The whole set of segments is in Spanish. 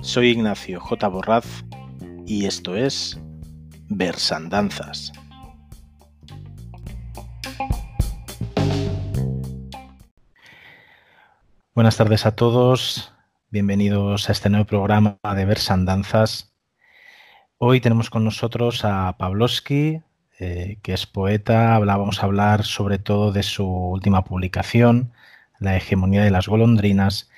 Soy Ignacio J. Borraz y esto es Versandanzas. Buenas tardes a todos, bienvenidos a este nuevo programa de Versandanzas. Hoy tenemos con nosotros a Pavlovsky, eh, que es poeta. Vamos a hablar sobre todo de su última publicación, La hegemonía de las golondrinas,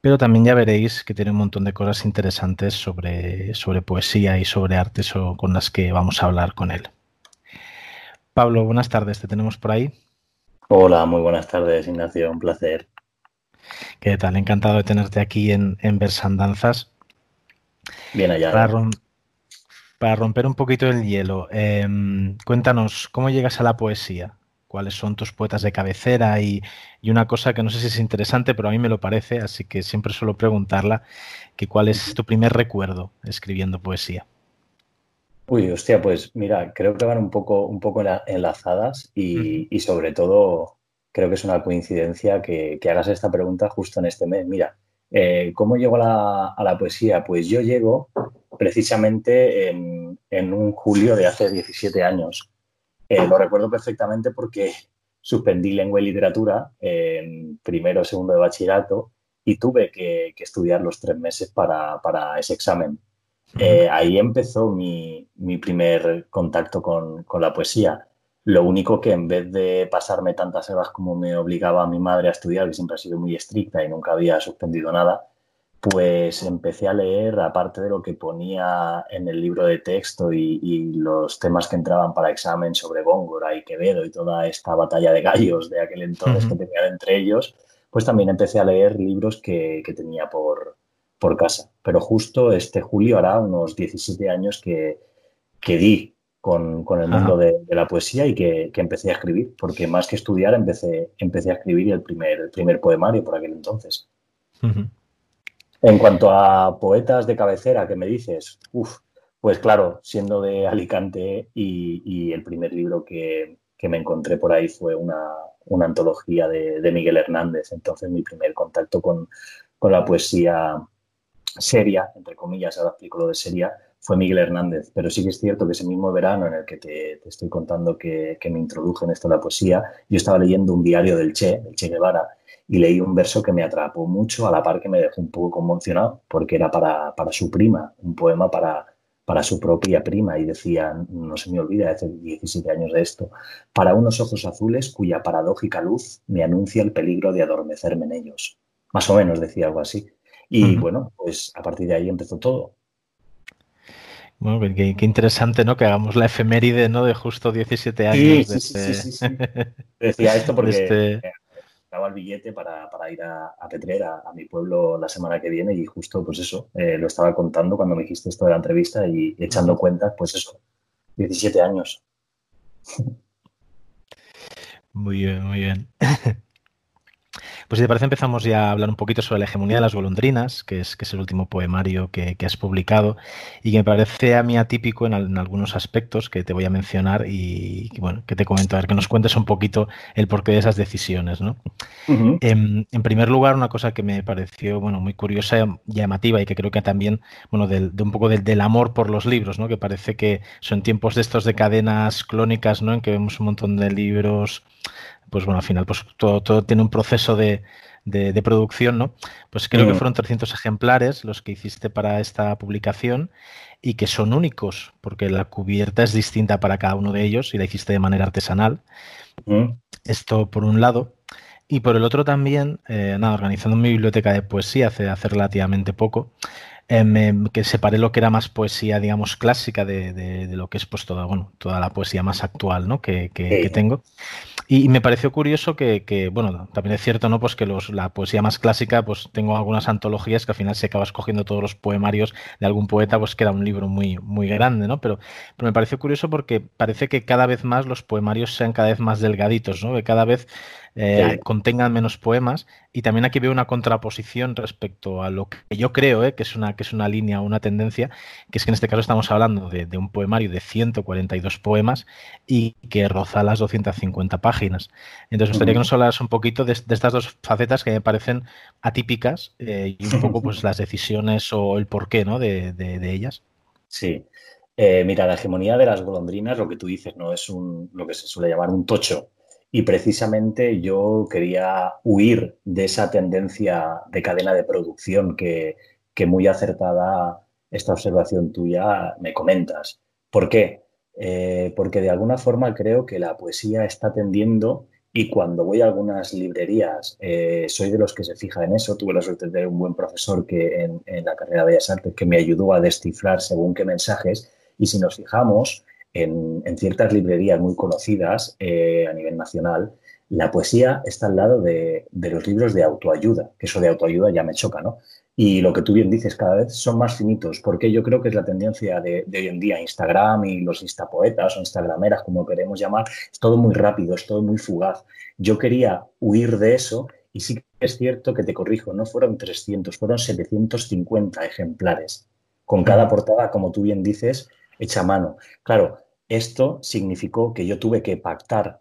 pero también ya veréis que tiene un montón de cosas interesantes sobre, sobre poesía y sobre arte con las que vamos a hablar con él. Pablo, buenas tardes, ¿te tenemos por ahí? Hola, muy buenas tardes, Ignacio, un placer. ¿Qué tal? Encantado de tenerte aquí en, en Versandanzas. Bien allá. Para, romper un poquito el hielo, em, cuéntanos, ¿cómo llegas a la poesía? ¿Cuáles son tus poetas de cabecera? Y, una cosa que no sé si es interesante, pero a mí me lo parece, así que siempre suelo preguntarla, que ¿cuál es tu primer recuerdo escribiendo poesía? Uy, hostia, pues mira, creo que van un poco, un poco enlazadas y, y sobre todo creo que es una coincidencia que, hagas esta pregunta justo en este mes. Mira, eh, ¿cómo llego a la, poesía? Pues yo llego precisamente en, un julio de hace 17 años. Eh, lo recuerdo perfectamente porque suspendí lengua y literatura en primero o segundo de bachillerato y tuve que, estudiar los tres meses para, ese examen. Eh, ahí empezó mi, primer contacto con, con la poesía. Lo único que en vez de pasarme tantas horas como me obligaba mi madre a estudiar, que siempre ha sido muy estricta y nunca había suspendido nada, pues empecé a leer, aparte de lo que ponía en el libro de texto y, los temas que entraban para examen sobre Góngora y Quevedo y toda esta batalla de gallos de aquel entonces que tenía entre ellos, pues también empecé a leer libros que, tenía por, por casa. Pero justo este julio hará unos 17 años que, que di con, el mundo de, la poesía y que, empecé a escribir, porque más que estudiar empecé, empecé a escribir el primer, primer poemario por aquel entonces. En cuanto a poetas de cabecera, que me dices? Pues claro, siendo de Alicante y, el primer libro que, me encontré por ahí fue una, antología de, Miguel Hernández, entonces mi primer contacto con, con la poesía seria, entre comillas, ahora explico de seria, fue Miguel Hernández, pero sí que es cierto que ese mismo verano en el que te, estoy contando que, me introduje en esto la poesía, yo estaba leyendo un diario del Che, del Che Guevara, y leí un verso que me atrapó mucho, a la par que me dejó un poco conmocionado, porque era para, para su prima, un poema para, para su propia prima, y decía, no se me olvida, hace 17 años de esto, para unos ojos azules cuya paradójica luz me anuncia el peligro de adormecerme en ellos. Más o menos decía algo así. Y bueno, pues a partir de ahí empezó todo. Bueno, qué, interesante, ¿no? Que hagamos la efeméride, ¿no? De justo 17 años. Sí, sí, sí, sí, Decía esto porque este... daba el billete para, ir a, a Petrer, a, mi pueblo, la semana que viene y justo, pues eso, eh, lo estaba contando cuando me dijiste esto de la entrevista y echando cuentas, pues eso, 17 años. Muy bien, muy bien. Pues si te parece empezamos ya a hablar un poquito sobre la hegemonía de las golondrinas, que es, que es el último poemario que, has publicado y que me parece a mí atípico en, algunos aspectos que te voy a mencionar y, bueno, que te comento, a ver, que nos cuentes un poquito el porqué de esas decisiones. ¿no? en, primer lugar, una cosa que me pareció bueno, muy curiosa y llamativa y que creo que también, bueno, de un poco del, del, amor por los libros, ¿no? que parece que son tiempos de estos de cadenas clónicas, ¿no? en que vemos un montón de libros pues bueno, al final pues todo, todo tiene un proceso de, producción, ¿no? Pues creo que fueron 300 ejemplares los que hiciste para esta publicación y que son únicos, porque la cubierta es distinta para cada uno de ellos y la hiciste de manera artesanal. Esto por un lado. Y por el otro también, eh, nada, organizando mi biblioteca de poesía hace, hace relativamente poco, Em, que separé lo que era más poesía, digamos, clásica de, lo que es pues toda, bueno, toda la poesía más actual ¿no? que, tengo. Y, me pareció curioso que, bueno, también es cierto, ¿no? Pues que los, la poesía más clásica, pues tengo algunas antologías que al final se acaba escogiendo todos los poemarios de algún poeta, pues que era un libro muy, muy grande, ¿no? Pero, pero me pareció curioso porque parece que cada vez más los poemarios sean cada vez más delgaditos, ¿no? Que cada vez eh, contengan menos poemas Y también aquí veo una contraposición respecto a lo que yo creo ¿eh? que, es una, que es una línea, una tendencia, que es que en este caso estamos hablando de, un poemario de 142 poemas y que roza las 250 páginas. Entonces, me gustaría que nos hablas un poquito de, estas dos facetas que me parecen atípicas eh, y un poco pues las decisiones o el porqué ¿no? de, de ellas. Sí, eh, mira, la hegemonía de las golondrinas, lo que tú dices, no es un, lo que se suele llamar un tocho. Y precisamente yo quería huir de esa tendencia de cadena de producción que, muy acertada esta observación tuya me comentas. ¿Por qué? Eh, porque de alguna forma creo que la poesía está tendiendo y cuando voy a algunas librerías, eh, soy de los que se fija en eso. Tuve la suerte de un buen profesor que en, en, la carrera de Bellas Artes que me ayudó a descifrar según qué mensajes. Y si nos fijamos en, ciertas librerías muy conocidas eh, a nivel nacional, la poesía está al lado de, los libros de autoayuda, que eso de autoayuda ya me choca, ¿no? Y lo que tú bien dices, cada vez son más finitos, porque yo creo que es la tendencia de, hoy en día, Instagram y los instapoetas o instagrameras, como queremos llamar, es todo muy rápido, es todo muy fugaz. Yo quería huir de eso y sí que es cierto que te corrijo, no fueron 300, fueron 750 ejemplares, con cada portada, como tú bien dices, hecha a mano. Claro, esto significó que yo tuve que pactar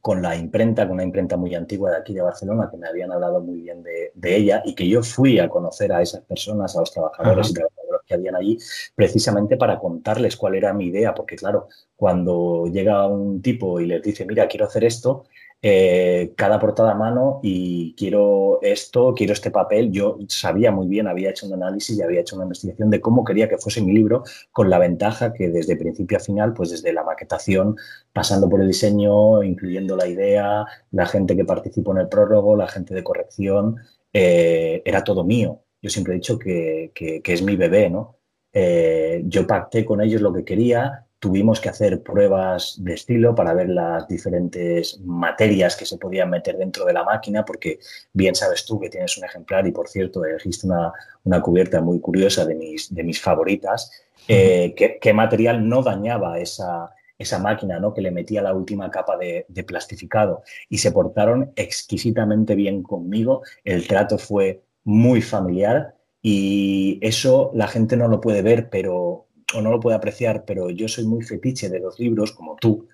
con la imprenta, con una imprenta muy antigua de aquí de Barcelona, que me habían hablado muy bien de, ella, y que yo fui a conocer a esas personas, a los trabajadores y trabajadores que habían allí, precisamente para contarles cuál era mi idea, porque claro, cuando llega un tipo y les dice, mira, quiero hacer esto, eh, cada portada a mano y quiero esto, quiero este papel. Yo sabía muy bien, había hecho un análisis y había hecho una investigación de cómo quería que fuese mi libro, con la ventaja que desde principio a final, pues desde la maquetación, pasando por el diseño, incluyendo la idea, la gente que participó en el prólogo, la gente de corrección, eh, era todo mío. Yo siempre he dicho que, es mi bebé, ¿no? Eh, yo pacté con ellos lo que quería, tuvimos que hacer pruebas de estilo para ver las diferentes materias que se podían meter dentro de la máquina, porque bien sabes tú que tienes un ejemplar y, por cierto, elegiste una, una cubierta muy curiosa de mis, de mis favoritas, eh, ¿qué, material no dañaba esa, esa máquina, ¿no? que le metía la última capa de, de, plastificado. Y se portaron exquisitamente bien conmigo, el trato fue muy familiar y eso la gente no lo puede ver, pero o no lo puede apreciar, pero yo soy muy fetiche de los libros, como tú,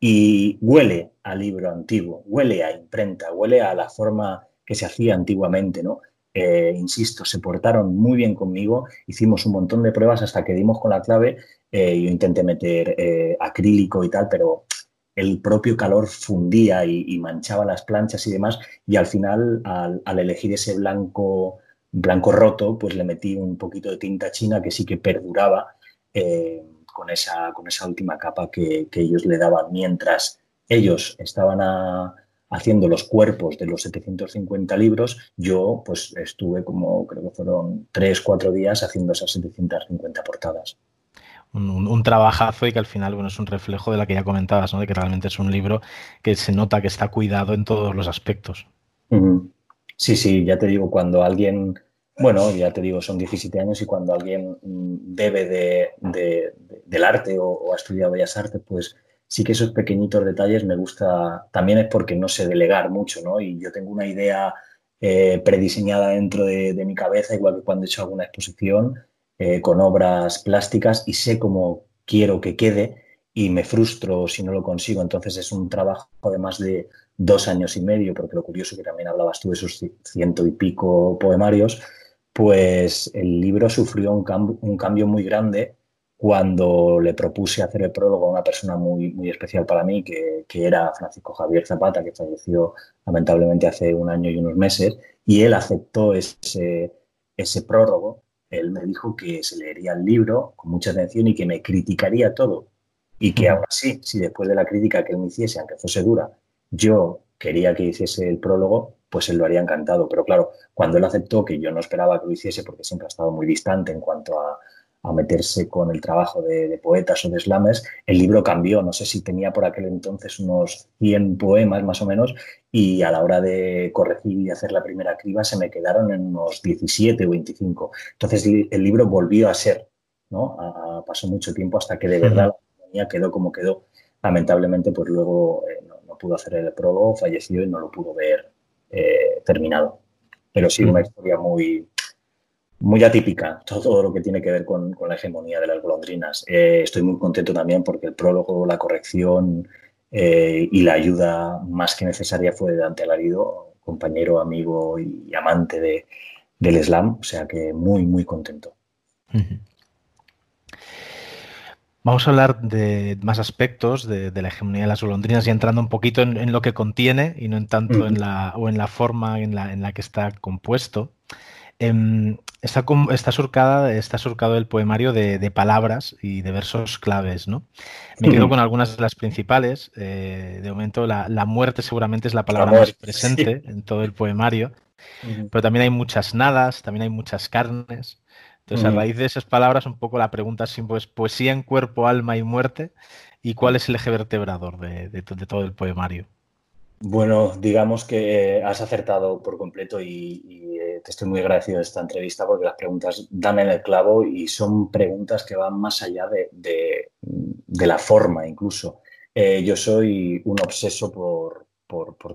y huele a libro antiguo, huele a imprenta, huele a la forma que se hacía antiguamente, ¿no? Eh, insisto, se portaron muy bien conmigo, hicimos un montón de pruebas hasta que dimos con la clave, eh, yo intenté meter eh, acrílico y tal, pero el propio calor fundía y, manchaba las planchas y demás, y al final, al, al elegir ese blanco, blanco roto, pues le metí un poquito de tinta china que sí que perduraba eh, con, esa, con esa última capa que, ellos le daban mientras ellos estaban haciendo los cuerpos de los 750 libros, yo pues estuve como creo que fueron 3, 4 días haciendo esas 750 portadas. Un, trabajazo y que al final bueno, es un reflejo de la que ya comentabas, ¿no? de que realmente es un libro que se nota que está cuidado en todos los aspectos. Sí, sí, ya te digo, cuando alguien bueno, ya te digo, son 17 años y cuando alguien bebe de, del arte o, ha estudiado bellas artes, pues sí que esos pequeñitos detalles me gusta, también es porque no sé delegar mucho, ¿no? Y yo tengo una idea eh, prediseñada dentro de, mi cabeza, igual que cuando he hecho alguna exposición eh, con obras plásticas y sé cómo quiero que quede y me frustro si no lo consigo. Entonces es un trabajo de más de dos años y medio, porque lo curioso que también hablabas tú de esos ciento y pico poemarios, pues el libro sufrió un, cambio muy grande cuando le propuse hacer el prólogo a una persona muy, muy especial para mí, que, era Francisco Javier Zapata, que falleció lamentablemente hace un año y unos meses, y él aceptó ese, ese prólogo. Él me dijo que se leería el libro con mucha atención y que me criticaría todo. Y que aún así, si después de la crítica que él me hiciese, aunque fuese dura, yo quería que hiciese el prólogo, pues él lo haría encantado. Pero claro, cuando él aceptó que yo no esperaba que lo hiciese, porque siempre ha estado muy distante en cuanto a, meterse con el trabajo de, poetas o de slames, el libro cambió. No sé si tenía por aquel entonces unos 100 poemas más o menos y a la hora de corregir y hacer la primera criba se me quedaron en unos 17 o 25. Entonces el libro volvió a ser, ¿no? pasó mucho tiempo hasta que de verdad la quedó como quedó. Lamentablemente, pues luego eh, pudo hacer el prólogo, falleció y no lo pudo ver eh, terminado. Pero sí, una historia muy, muy atípica, todo lo que tiene que ver con, la hegemonía de las golondrinas. Eh, estoy muy contento también porque el prólogo, la corrección eh, y la ayuda más que necesaria fue de Dante Alarido, compañero, amigo y amante de, del slam, o sea que muy, muy contento. Vamos a hablar de más aspectos de, la hegemonía de las golondrinas y entrando un poquito en, lo que contiene y no en tanto en la, o en la forma en la, en la que está compuesto. Em, está, está, surcada, está surcado el poemario de, palabras y de versos claves, ¿no? Me quedo con algunas de las principales. Eh, de momento, la, muerte seguramente es la palabra más presente en todo el poemario, pero también hay muchas nadas, también hay muchas carnes. Entonces, a raíz de esas palabras, un poco la pregunta siempre es poesía en cuerpo, alma y muerte. ¿Y cuál es el eje vertebrador de todo el poemario? Bueno, digamos que has acertado por completo y, eh, te estoy muy agradecido de esta entrevista porque las preguntas dan en el clavo y son preguntas que van más allá de, la forma incluso. Eh, yo soy un obseso por,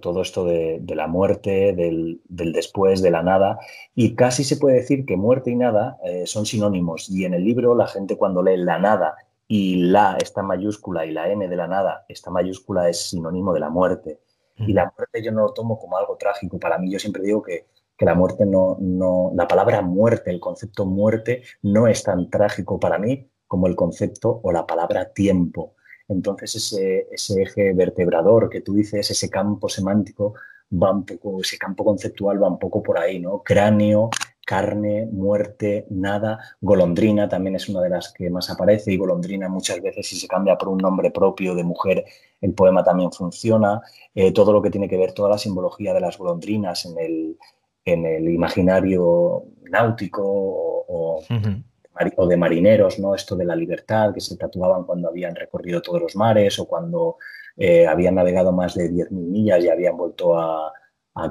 todo esto de, la muerte, del, después, de la nada y casi se puede decir que muerte y nada eh, son sinónimos y en el libro la gente cuando lee la nada y la está mayúscula y la n de la nada está mayúscula es sinónimo de la muerte. Y la muerte yo no lo tomo como algo trágico. Para mí yo siempre digo que, la muerte no, no, la palabra muerte, el concepto muerte no es tan trágico para mí como el concepto o la palabra tiempo. Entonces ese, ese eje vertebrador que tú dices, ese campo semántico, va un poco, ese campo conceptual va un poco por ahí, ¿no? Cráneo, carne, muerte, nada. Golondrina también es una de las que más aparece y golondrina muchas veces si se cambia por un nombre propio de mujer, el poema también funciona. Eh, todo lo que tiene que ver, toda la simbología de las golondrinas en el, en el imaginario náutico o, de marineros, ¿no? Esto de la libertad que se tatuaban cuando habían recorrido todos los mares o cuando eh, habían navegado más de 10.000 millas y habían vuelto a,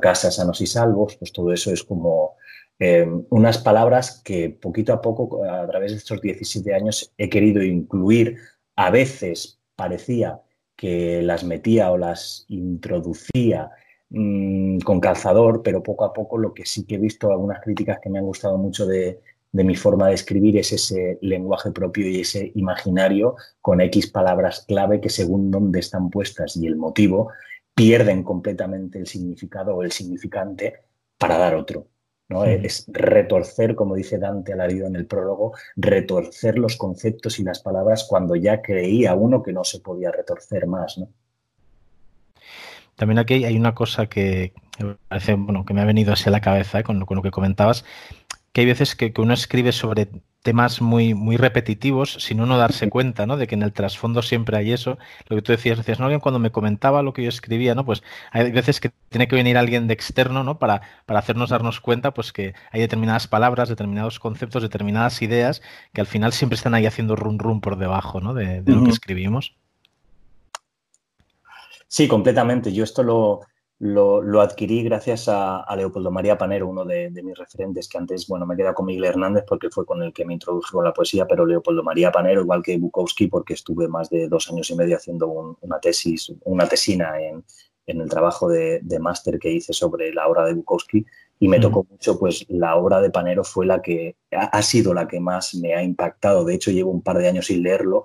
casa sanos y salvos, pues todo eso es como Em, unas palabras que poquito a poco, a través de estos 17 años, he querido incluir. A veces parecía que las metía o las introducía mm, con calzador, pero poco a poco lo que sí que he visto, algunas críticas que me han gustado mucho de, de mi forma de escribir es ese lenguaje propio y ese imaginario con X palabras clave que según dónde están puestas y el motivo pierden completamente el significado o el significante para dar otro. ¿no? Es retorcer, como dice Dante Alarido en el prólogo, retorcer los conceptos y las palabras cuando ya creía uno que no se podía retorcer más. ¿no? También aquí hay una cosa que, bueno, que me ha venido así a la cabeza ¿eh? con, lo, que comentabas, que hay veces que, que uno escribe sobre temas muy, muy repetitivos sin uno darse cuenta, ¿no? De que en el trasfondo siempre hay eso. Lo que tú decías, decías, ¿no? Alguien cuando me comentaba lo que yo escribía, ¿no? Pues hay veces que tiene que venir alguien de externo, ¿no? Para, para hacernos darnos cuenta, pues que hay determinadas palabras, determinados conceptos, determinadas ideas que al final siempre están ahí haciendo run run por debajo, ¿no? De, lo que escribimos. Sí, completamente. Yo esto lo, lo, adquirí gracias a, Leopoldo María Panero, uno de, mis referentes, que antes, bueno, me queda con Miguel Hernández porque fue con el que me introduje con la poesía, pero Leopoldo María Panero, igual que Bukowski, porque estuve más de dos años y medio haciendo una tesis, una tesina en, el trabajo de, máster que hice sobre la obra de Bukowski y me tocó mucho, pues la obra de Panero fue la que ha sido la que más me ha impactado. De hecho, llevo un par de años sin leerlo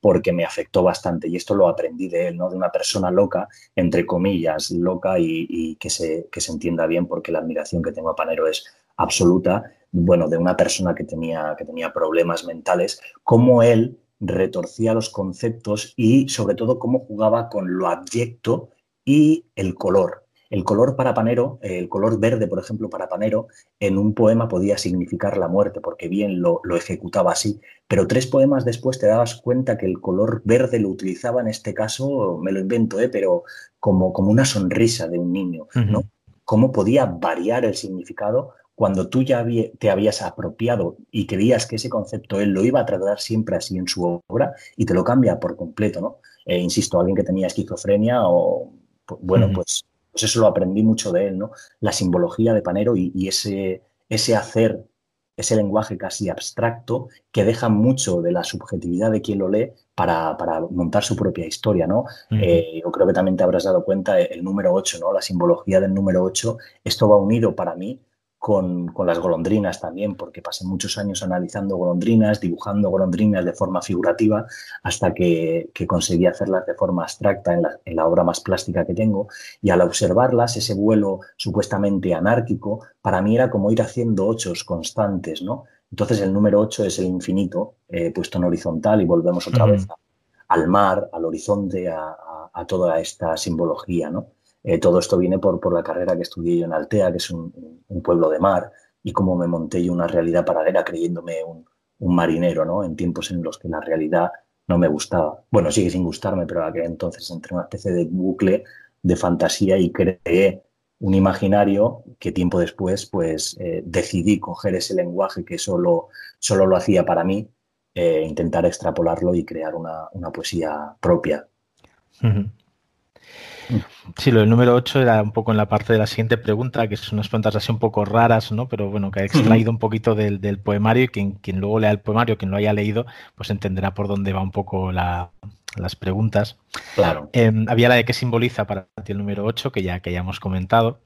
porque me afectó bastante y esto lo aprendí de él, ¿no? De una persona loca, entre comillas, loca y, que, se, que se entienda bien porque la admiración que tengo a Panero es absoluta, bueno, de una persona que tenía, que tenía problemas mentales, cómo él retorcía los conceptos y sobre todo cómo jugaba con lo abyecto y el color. El color para Panero, el color verde, por ejemplo, para Panero, en un poema podía significar la muerte, porque bien lo, ejecutaba así. Pero tres poemas después te dabas cuenta que el color verde lo utilizaba en este caso, me lo invento, ¿eh? pero como, como una sonrisa de un niño, ¿no? Cómo podía variar el significado cuando tú ya te habías apropiado y creías que ese concepto él lo iba a tratar siempre así en su obra y te lo cambia por completo, ¿no? Eh, insisto, alguien que tenía esquizofrenia o, bueno, pues pues eso lo aprendí mucho de él, ¿no? La simbología de Panero y, ese, ese hacer ese lenguaje casi abstracto que deja mucho de la subjetividad de quien lo lee para, montar su propia historia, ¿no? Eh, yo creo que también te habrás dado cuenta el número 8, ¿no? La simbología del número 8, esto va unido para mí con, las golondrinas también, porque pasé muchos años analizando golondrinas, dibujando golondrinas de forma figurativa, hasta que, conseguí hacerlas de forma abstracta en la, en la, obra más plástica que tengo. Y al observarlas, ese vuelo supuestamente anárquico, para mí era como ir haciendo ochos constantes, ¿no? Entonces el número 8 es el infinito eh, puesto en horizontal y volvemos otra vez al mar, al horizonte, a, a, toda esta simbología, ¿no? Eh, todo esto viene por, la carrera que estudié yo en Altea, que es un, pueblo de mar, y cómo me monté yo una realidad paralela creyéndome un, marinero, ¿no? En tiempos en los que la realidad no me gustaba. Bueno, sigue sin gustarme, pero aquel entonces entré en una especie de bucle de fantasía y creé un imaginario que tiempo después pues eh, decidí coger ese lenguaje que solo, solo lo hacía para mí, e intentar extrapolarlo y crear una, poesía propia. Sí, lo del número 8 era un poco en la parte de la siguiente pregunta, que son unas preguntas así un poco raras, ¿no? Pero bueno, que ha extraído un poquito del, poemario y quien, quien, luego lea el poemario, quien lo haya leído, pues entenderá por dónde va un poco las preguntas. Claro. Em, había la de qué simboliza para ti el número 8, que ya, que ya hemos comentado.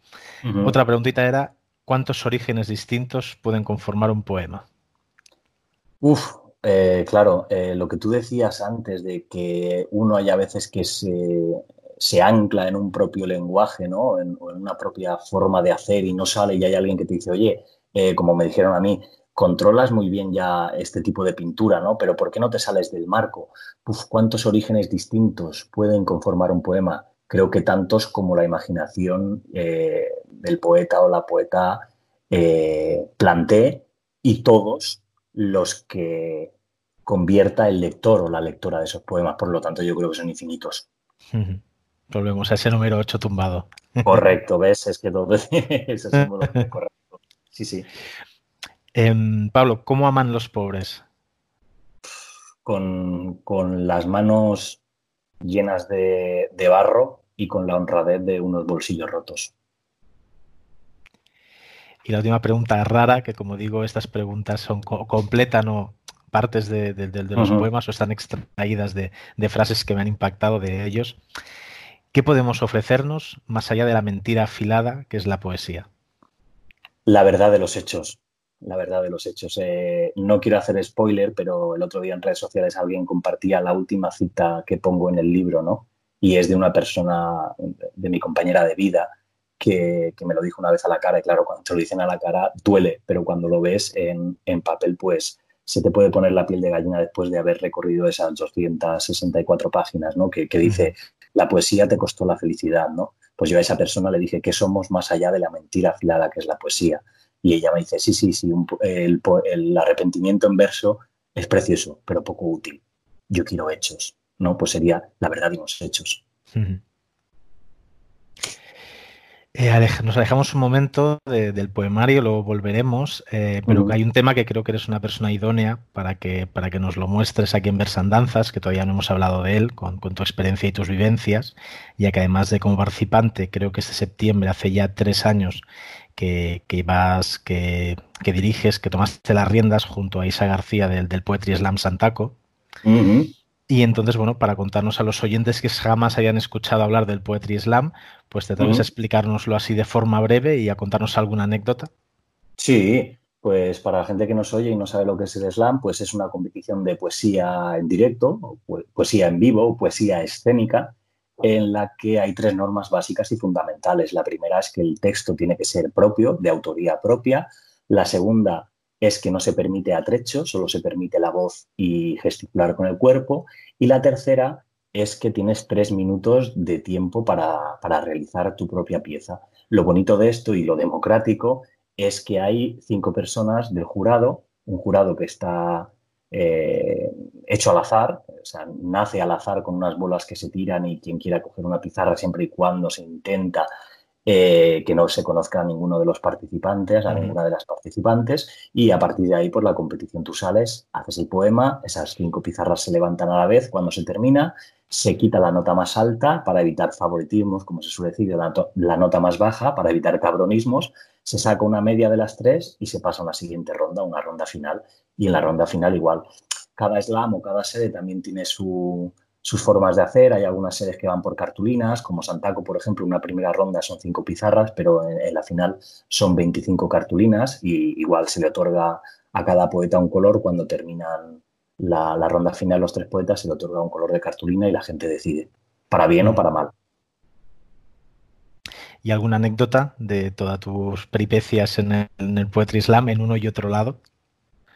Otra preguntita era, ¿cuántos orígenes distintos pueden conformar un poema? Uf, eh, claro, eh, lo que tú decías antes de que uno hay a veces que se se ancla en un propio lenguaje, ¿no? En, una propia forma de hacer y no sale y hay alguien que te dice, oye, eh, como me dijeron a mí, controlas muy bien ya este tipo de pintura, ¿no? Pero ¿por qué no te sales del marco? Uf, ¿cuántos orígenes distintos pueden conformar un poema? Creo que tantos como la imaginación eh, del poeta o la poeta eh, y todos los que convierta el lector o la lectora de esos poemas. Por lo tanto, yo creo que son infinitos. Volvemos a ese número 8 tumbado. Correcto, ¿ves? Es que todo es correcto. Sí, sí. Em, Pablo, ¿cómo aman los pobres? Con, las manos llenas de, barro y con la honradez de unos bolsillos rotos. Y la última pregunta rara, que como digo, estas preguntas son completas, no partes de, los poemas o están extraídas de, frases que me han impactado de ellos. ¿Qué podemos ofrecernos más allá de la mentira afilada que es la poesía? La verdad de los hechos. La verdad de los hechos. Eh, no quiero hacer spoiler, pero el otro día en redes sociales alguien compartía la última cita que pongo en el libro, ¿no? Y es de una persona, de mi compañera de vida, que, me lo dijo una vez a la cara. Y claro, cuando te lo dicen a la cara, duele, pero cuando lo ves en, papel, pues se te puede poner la piel de gallina después de haber recorrido esas 264 páginas, ¿no? Que, que dice, la poesía te costó la felicidad, ¿no? Pues yo a esa persona le dije que somos más allá de la mentira afilada que es la poesía. Y ella me dice, sí, sí, sí, el, arrepentimiento en verso es precioso, pero poco útil. Yo quiero hechos, ¿no? Pues sería la verdad de los hechos. Eh, nos alejamos un momento del poemario, luego volveremos, eh, pero hay un tema que creo que eres una persona idónea para que, para que nos lo muestres aquí en Versandanzas, que todavía no hemos hablado de él, con, tu experiencia y tus vivencias, ya que además de como participante, creo que este septiembre, hace ya tres años, que, que vas, que, diriges, que tomaste las riendas junto a Isa García del, del Poetry Slam Santaco. Y entonces, bueno, para contarnos a los oyentes que jamás hayan escuchado hablar del Poetry Slam, pues te atreves a explicárnoslo así de forma breve y a contarnos alguna anécdota. Sí, pues para la gente que nos oye y no sabe lo que es el slam, pues es una competición de poesía en directo, o poesía en vivo, o poesía escénica, en la que hay tres normas básicas y fundamentales. La primera es que el texto tiene que ser propio, de autoría propia. La segunda es que no se permite atrecho, solo se permite la voz y gesticular con el cuerpo. Y la tercera es que tienes tres minutos de tiempo para, realizar tu propia pieza. Lo bonito de esto y lo democrático es que hay cinco personas del jurado, un jurado que está eh, hecho al azar, o sea, nace al azar con unas bolas que se tiran y quien quiera coger una pizarra siempre y cuando se intenta eh, que no se conozca a ninguno de los participantes, a ninguna de las participantes, y a partir de ahí, por la competición tú sales, haces el poema, esas cinco pizarras se levantan a la vez cuando se termina, se quita la nota más alta para evitar favoritismos, como se suele decir, la, la nota más baja para evitar cabronismos, se saca una media de las tres y se pasa a una siguiente ronda, una ronda final, y en la ronda final igual. Cada slam o cada sede también tiene su, sus formas de hacer. Hay algunas series que van por cartulinas, como Santaco, por ejemplo, una primera ronda son cinco pizarras, pero en, la final son 25 cartulinas y igual se le otorga a cada poeta un color cuando terminan la, ronda final los tres poetas, se le otorga un color de cartulina y la gente decide, para bien o para mal. ¿Y alguna anécdota de todas tus peripecias en el, en el Poetry en uno y otro lado?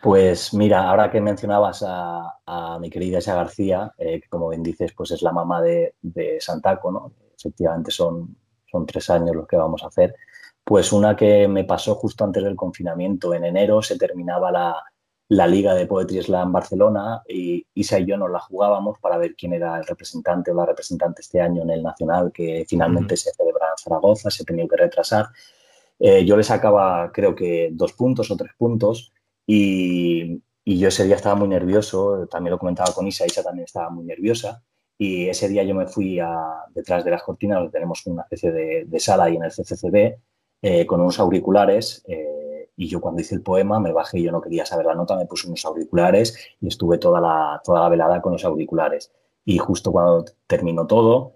Pues mira, ahora que mencionabas a, mi querida Isa García, eh, que como bien dices, pues es la mamá de, Santaco, ¿no? Efectivamente son, son tres años los que vamos a hacer. Pues una que me pasó justo antes del confinamiento, en enero se terminaba la, liga de Poetry Slam Barcelona y Isa y yo nos la jugábamos para ver quién era el representante o la representante este año en el Nacional, que finalmente se celebra en Zaragoza, se tenía que retrasar. Eh, yo le sacaba creo que dos puntos o tres puntos y, yo ese día estaba muy nervioso, también lo comentaba con Isa, Isa también estaba muy nerviosa. Y ese día yo me fui a, detrás de las cortinas, donde tenemos una especie de, sala ahí en el CCCB, eh, con unos auriculares. Eh, y yo cuando hice el poema me bajé y yo no quería saber la nota, me puse unos auriculares y estuve toda la, toda la velada con los auriculares. Y justo cuando terminó todo,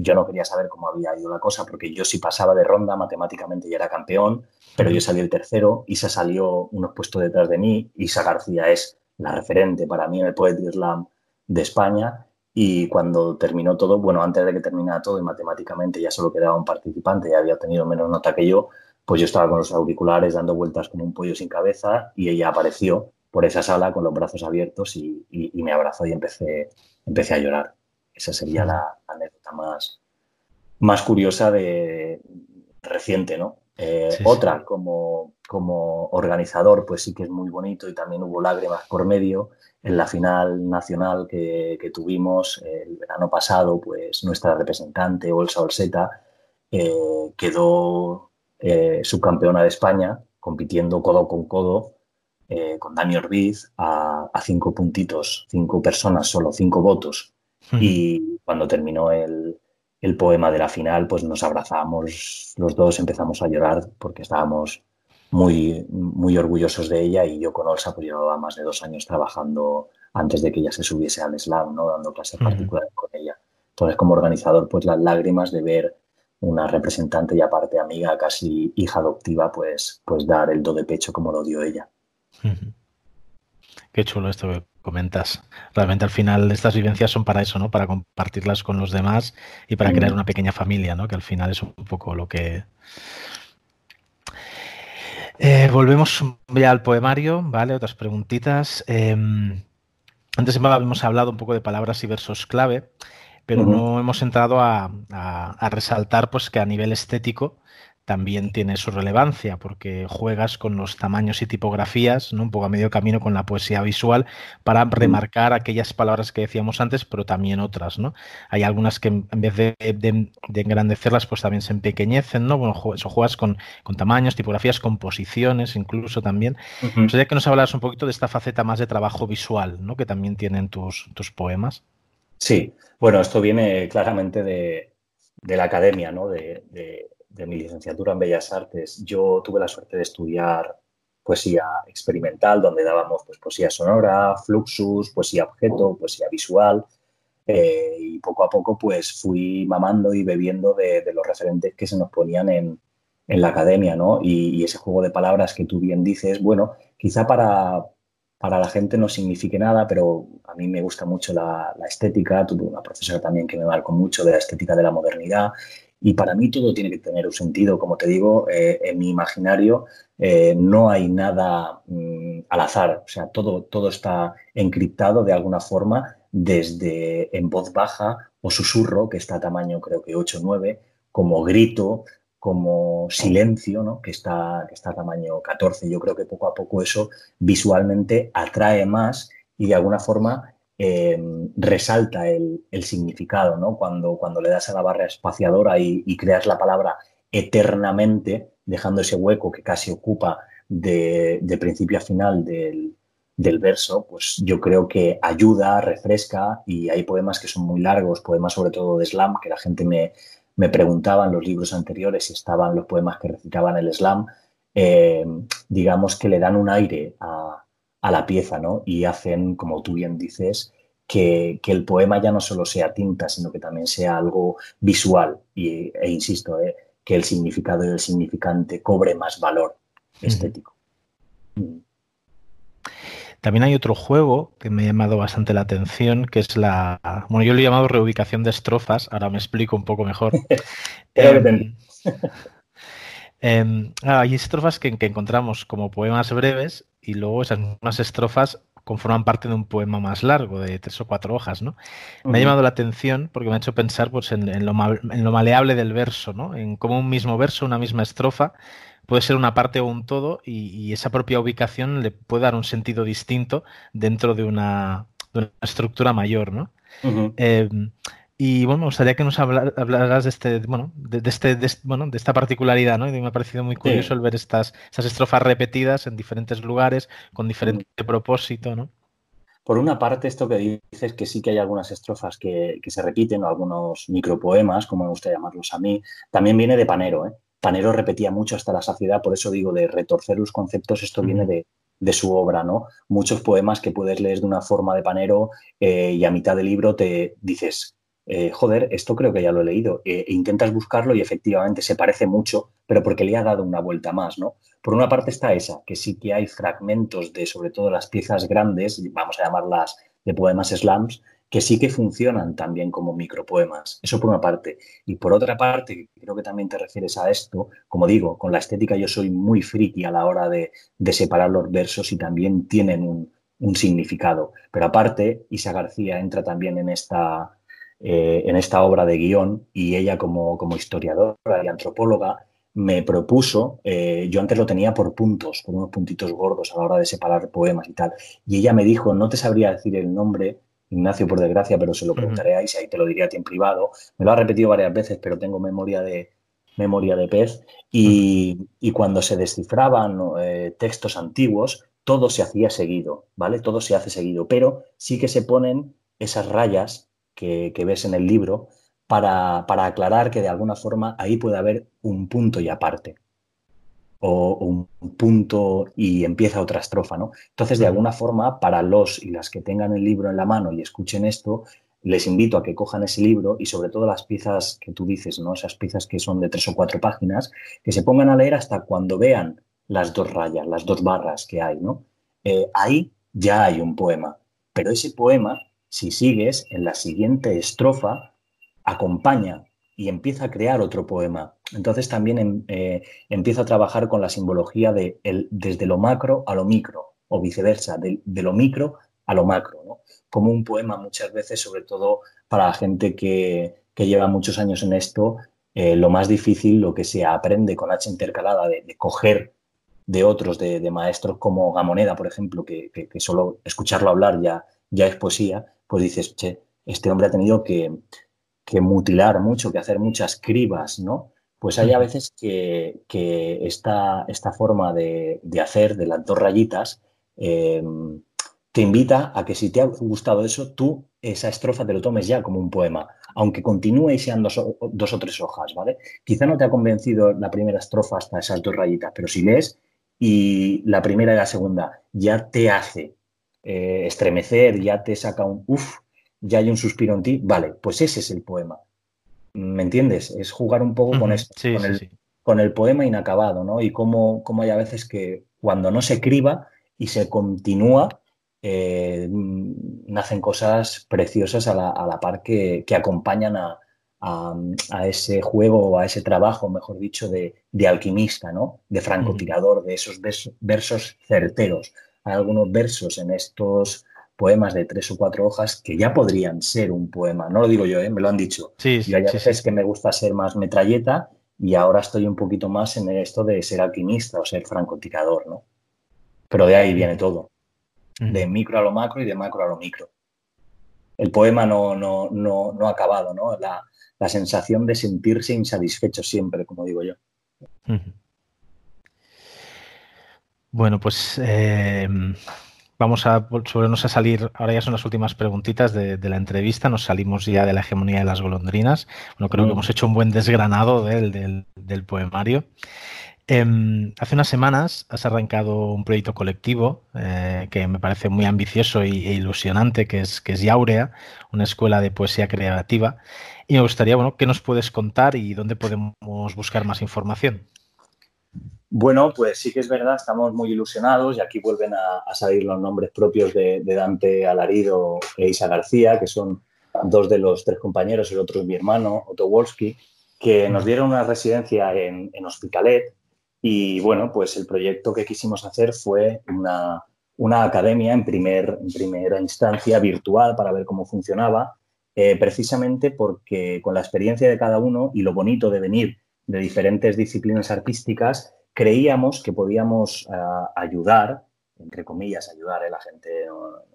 yo no quería saber cómo había ido la cosa, porque yo si pasaba de ronda matemáticamente ya era campeón, pero yo salí el tercero, Isa salió unos puestos detrás de mí, Isa García es la referente para mí en el Poetry Slam de España, y cuando terminó todo, bueno, antes de que terminara todo y matemáticamente ya solo quedaba un participante, ya había tenido menos nota que yo, pues yo estaba con los auriculares dando vueltas como un pollo sin cabeza y ella apareció por esa sala con los brazos abiertos y, me abrazó y empecé, empecé a llorar. Esa sería la anécdota más, más curiosa de reciente, ¿no? Eh, otra, Como, como organizador, pues sí que es muy bonito y también hubo lágrimas por medio. En la final nacional que, tuvimos el verano pasado, pues nuestra representante, Olsa Olseta, eh, quedó eh, subcampeona de España, compitiendo codo con codo con Dani Orbiz a, a, cinco puntitos, cinco personas, solo cinco votos y cuando terminó el, poema de la final, pues nos abrazamos los dos, empezamos a llorar porque estábamos muy, muy orgullosos de ella y yo con Olsa pues llevaba más de dos años trabajando antes de que ella se subiese al slam, ¿no? dando clases particulares con ella. Entonces, como organizador, pues las lágrimas de ver una representante y aparte amiga, casi hija adoptiva, pues, pues dar el do de pecho como lo dio ella. Qué chulo esto comentas. Realmente al final estas vivencias son para eso, ¿no? Para compartirlas con los demás y para crear una pequeña familia, ¿no? Que al final es un poco lo que... Eh, volvemos ya al poemario, ¿vale? Otras preguntitas. Em, antes habíamos hablado un poco de palabras y versos clave, pero no hemos entrado a, a, resaltar pues que a nivel estético también tiene su relevancia porque juegas con los tamaños y tipografías, ¿no? un poco a medio camino con la poesía visual para remarcar aquellas palabras que decíamos antes, pero también otras. ¿no? Hay algunas que en vez de, engrandecerlas, pues también se empequeñecen. ¿no? Bueno, eso juegas con, tamaños, tipografías, composiciones incluso también. Uh que nos hablas un poquito de esta faceta más de trabajo visual ¿no? que también tienen tus, tus poemas. Sí, bueno, esto viene claramente de, la academia, ¿no? de de mi licenciatura en Bellas Artes, yo tuve la suerte de estudiar poesía experimental, donde dábamos pues, poesía sonora, fluxus, poesía objeto, poesía visual. Eh, y poco a poco pues fui mamando y bebiendo de, los referentes que se nos ponían en, la academia, ¿no? Y, ese juego de palabras que tú bien dices, bueno, quizá para, para la gente no signifique nada, pero a mí me gusta mucho la, la estética. Tuve una profesora también que me marcó mucho de la estética de la modernidad y para mí todo tiene que tener un sentido. Como te digo, eh, en mi imaginario eh, no hay nada mm, al azar. O sea, todo, todo está encriptado de alguna forma desde en voz baja o susurro, que está a tamaño creo que 8 o 9, como grito, como silencio, ¿no? que, está, que está a tamaño 14. Yo creo que poco a poco eso visualmente atrae más y de alguna forma Em, resalta el, significado, ¿no? Cuando, cuando le das a la barra espaciadora y, creas la palabra eternamente, dejando ese hueco que casi ocupa de, principio a final del, verso, pues yo creo que ayuda, refresca y hay poemas que son muy largos, poemas sobre todo de slam, que la gente me, me preguntaba en los libros anteriores si estaban los poemas que recitaban el slam, eh, digamos que le dan un aire a, la pieza, ¿no? Y hacen, como tú bien dices, que, el poema ya no solo sea tinta, sino que también sea algo visual. Y, e insisto, eh, que el significado y el significante cobre más valor estético. También hay otro juego que me ha llamado bastante la atención, que es la. Bueno, yo lo he llamado reubicación de estrofas, ahora me explico un poco mejor. eh, hay estrofas que, encontramos como poemas breves y luego esas mismas estrofas conforman parte de un poema más largo, de tres o cuatro hojas, ¿no? Me ha llamado la atención porque me ha hecho pensar pues, en, lo, maleable del verso, ¿no? En cómo un mismo verso, una misma estrofa, puede ser una parte o un todo y, esa propia ubicación le puede dar un sentido distinto dentro de una, estructura mayor, ¿no? Y bueno, me gustaría que nos hablaras de este, bueno, de, este, bueno, de esta particularidad, ¿no? Y me ha parecido muy curioso el ver estas, estas estrofas repetidas en diferentes lugares, con diferente propósito, ¿no? Por una parte, esto que dices que sí que hay algunas estrofas que, se repiten, o algunos micropoemas, como me gusta llamarlos a mí, también viene de Panero, ¿eh? Panero repetía mucho hasta la saciedad, por eso digo de retorcer los conceptos, esto viene de, de su obra, ¿no? Muchos poemas que puedes leer de una forma de Panero eh, y a mitad del libro te dices, eh, joder, esto creo que ya lo he leído. Eh, e intentas buscarlo y efectivamente se parece mucho, pero porque le ha dado una vuelta más, ¿no? Por una parte está esa, que sí que hay fragmentos de, sobre todo las piezas grandes, vamos a llamarlas de poemas slams, que sí que funcionan también como micropoemas. Eso por una parte. Y por otra parte, creo que también te refieres a esto, como digo, con la estética yo soy muy friki a la hora de, separar los versos y también tienen un, un significado. Pero aparte, Isa García entra también en esta eh, en esta obra de guion y ella como, como historiadora y antropóloga me propuso, eh, yo antes lo tenía por puntos, por unos puntitos gordos a la hora de separar poemas y tal, y ella me dijo, no te sabría decir el nombre, Ignacio por desgracia, pero se lo preguntaré a Isa y te lo diría a ti en privado, me lo ha repetido varias veces, pero tengo memoria de, memoria de pez, y, cuando se descifraban eh, textos antiguos, todo se hacía seguido, ¿vale? Todo se hace seguido, pero sí que se ponen esas rayas que, ves en el libro para, aclarar que de alguna forma ahí puede haber un punto y aparte o un punto y empieza otra estrofa, ¿no? Entonces, de alguna forma, para los y las que tengan el libro en la mano y escuchen esto, les invito a que cojan ese libro y sobre todo las piezas que tú dices, ¿no? Esas piezas que son de tres o cuatro páginas, que se pongan a leer hasta cuando vean las dos rayas, las dos barras que hay, ¿no? Eh, ahí ya hay un poema, pero ese poema si sigues, en la siguiente estrofa acompaña y empieza a crear otro poema. Entonces también em, eh, empieza a trabajar con la simbología de el, desde lo macro a lo micro, o viceversa, de, lo micro a lo macro. Como un poema muchas veces, sobre todo para la gente que, lleva muchos años en esto, eh, lo más difícil, lo que se aprende con H intercalada, de, coger de otros, de, maestros como Gamoneda, por ejemplo, que, que, solo escucharlo hablar ya, ya es poesía, pues dices, che, este hombre ha tenido que, mutilar mucho, que hacer muchas cribas, ¿no? Pues hay a veces que, esta, esta, forma de, hacer de las dos rayitas eh, te invita a que si te ha gustado eso, tú esa estrofa te lo tomes ya como un poema, aunque continúe y sean dos, o tres hojas, ¿vale? Quizá no te ha convencido la primera estrofa hasta esas dos rayitas, pero si lees y la primera y la segunda ya te hace eh, estremecer, ya te saca un uff, ya hay un suspiro en ti, vale, pues ese es el poema. ¿Me entiendes? Es jugar un poco con esto, con, el, poema inacabado, ¿no? Y cómo, hay a veces que cuando no se criba y se continúa, eh, nacen cosas preciosas a la, par que, acompañan a, ese juego o a ese trabajo, mejor dicho, de, alquimista, ¿no? De francotirador, de esos versos certeros hay algunos versos en estos poemas de tres o cuatro hojas que ya podrían ser un poema. No lo digo yo, ¿eh? me lo han dicho. Sí, y hay veces que me gusta ser más metralleta y ahora estoy un poquito más en esto de ser alquimista o ser francotirador, ¿no? Pero de ahí viene todo. De micro a lo macro y de macro a lo micro. el poema no, no, no, no ha acabado, ¿no? La, la, sensación de sentirse insatisfecho siempre, como digo yo. Bueno, pues eh, vamos a volvernos a salir, ahora ya son las últimas preguntitas de, la entrevista, nos salimos ya de la hegemonía de las golondrinas. Bueno, creo que mm. hemos hecho un buen desgranado del, del, poemario. Em, hace unas semanas has arrancado un proyecto colectivo eh, que me parece muy ambicioso e ilusionante, que es, que es Yaurea, una escuela de poesía creativa. Y me gustaría, bueno, ¿qué nos puedes contar y dónde podemos buscar más información? Bueno, pues sí que es verdad, estamos muy ilusionados y aquí vuelven a, salir los nombres propios de, Dante Alarido e Isa García, que son dos de los tres compañeros, el otro es mi hermano, Otto Wolski, que nos dieron una residencia en, Hospitalet y bueno, pues el proyecto que quisimos hacer fue una, academia en, primer, en primera instancia virtual para ver cómo funcionaba, eh, precisamente porque con la experiencia de cada uno y lo bonito de venir de diferentes disciplinas artísticas, creíamos que podíamos eh, ayudar, entre comillas, ayudar a ¿eh? la gente,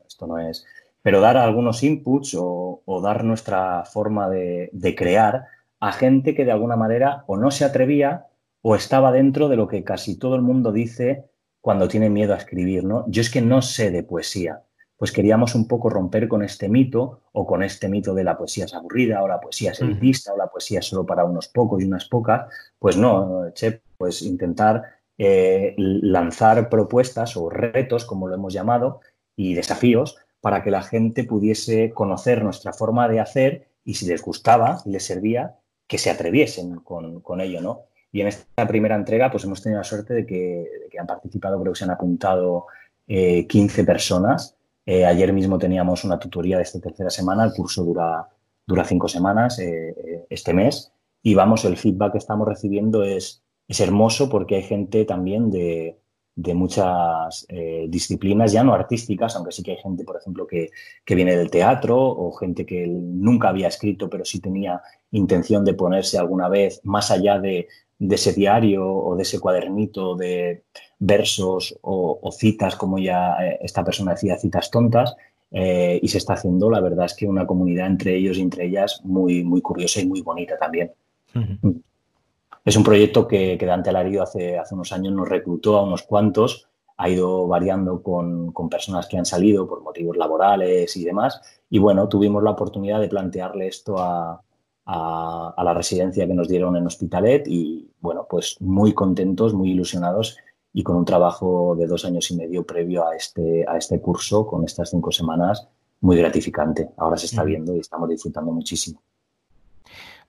esto no es, pero dar algunos inputs o, dar nuestra forma de, crear a gente que de alguna manera o no se atrevía o estaba dentro de lo que casi todo el mundo dice cuando tiene miedo a escribir, ¿no? Yo es que no sé de poesía. Pues queríamos un poco romper con este mito o con este mito de la poesía es aburrida o la poesía es elitista o la poesía es solo para unos pocos y unas pocas. Pues no, che, pues intentar eh, lanzar propuestas o retos, como lo hemos llamado, y desafíos para que la gente pudiese conocer nuestra forma de hacer y si les gustaba les servía, que se atreviesen con, ello, ¿no? Y en esta primera entrega, pues hemos tenido la suerte de que, han participado, creo que se han apuntado 15 eh, personas. Eh, ayer mismo teníamos una tutoría de esta tercera semana, el curso dura, dura cinco semanas este mes. Y vamos, el feedback que estamos recibiendo es, es hermoso porque hay gente también de, muchas eh, disciplinas, ya no artísticas, aunque sí que hay gente, por ejemplo, que, viene del teatro o gente que nunca había escrito, pero sí tenía intención de ponerse alguna vez más allá de, ese diario o de ese cuadernito de versos o, citas, como ya eh, esta persona decía, citas tontas. Eh, y se está haciendo, la verdad es que una comunidad entre ellos y entre ellas muy, muy curiosa y muy bonita también. Es un proyecto que, Dante Alarido hace, hace unos años nos reclutó a unos cuantos, ha ido variando con, personas que han salido por motivos laborales y demás. Y bueno, tuvimos la oportunidad de plantearle esto a, la residencia que nos dieron en Hospitalet y bueno, pues muy contentos, muy ilusionados y con un trabajo de dos años y medio previo a este, a este curso, con estas cinco semanas, muy gratificante. Ahora se está viendo y estamos disfrutando muchísimo.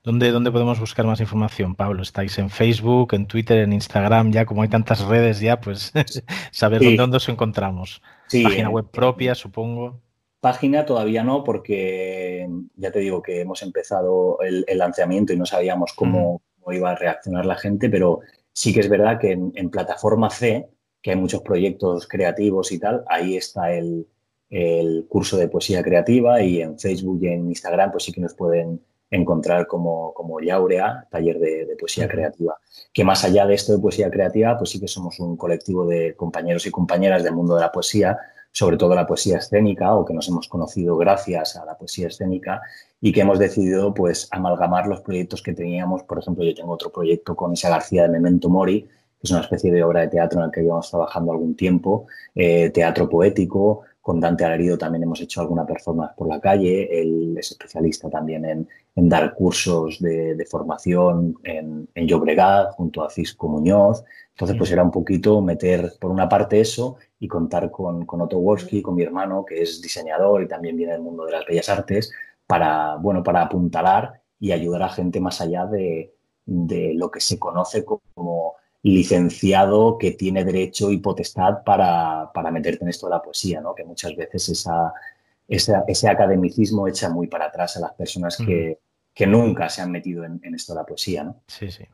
¿Dónde, ¿Dónde podemos buscar más información, Pablo? ¿Estáis en Facebook, en Twitter, en Instagram? Ya como hay tantas redes ya, pues saber dónde, dónde os encontramos. Página web propia, supongo. Página todavía no, porque ya te digo que hemos empezado el, lanzamiento y no sabíamos cómo, iba a reaccionar la gente, pero sí que es verdad que en, plataforma C, que hay muchos proyectos creativos y tal, ahí está el, el curso de poesía creativa y en Facebook y en Instagram pues sí que nos pueden encontrar como, como Yaurea, taller de, poesía creativa. Que más allá de esto de poesía creativa, pues sí que somos un colectivo de compañeros y compañeras del mundo de la poesía, sobre todo la poesía escénica, o que nos hemos conocido gracias a la poesía escénica, y que hemos decidido pues amalgamar los proyectos que teníamos. Por ejemplo, yo tengo otro proyecto con Isa García de Memento Mori, que es una especie de obra de teatro en la que llevamos trabajando algún tiempo, eh, teatro poético, con Dante Alarido también hemos hecho alguna performance por la calle. Él es especialista también en, dar cursos de, formación en, en Llobregat junto a Cisco Muñoz. Entonces, pues era un poquito meter por una parte eso y contar con, con Otto Wolski, con mi hermano, que es diseñador y también viene del mundo de las bellas artes, para, bueno, para apuntalar y ayudar a gente más allá de, de lo que se conoce como licenciado que tiene derecho y potestad para, meterte en esto de la poesía, ¿no? que muchas veces esa, ese academicismo echa muy para atrás a las personas que, nunca se han metido en, esto de la poesía. ¿no? Sí, sí.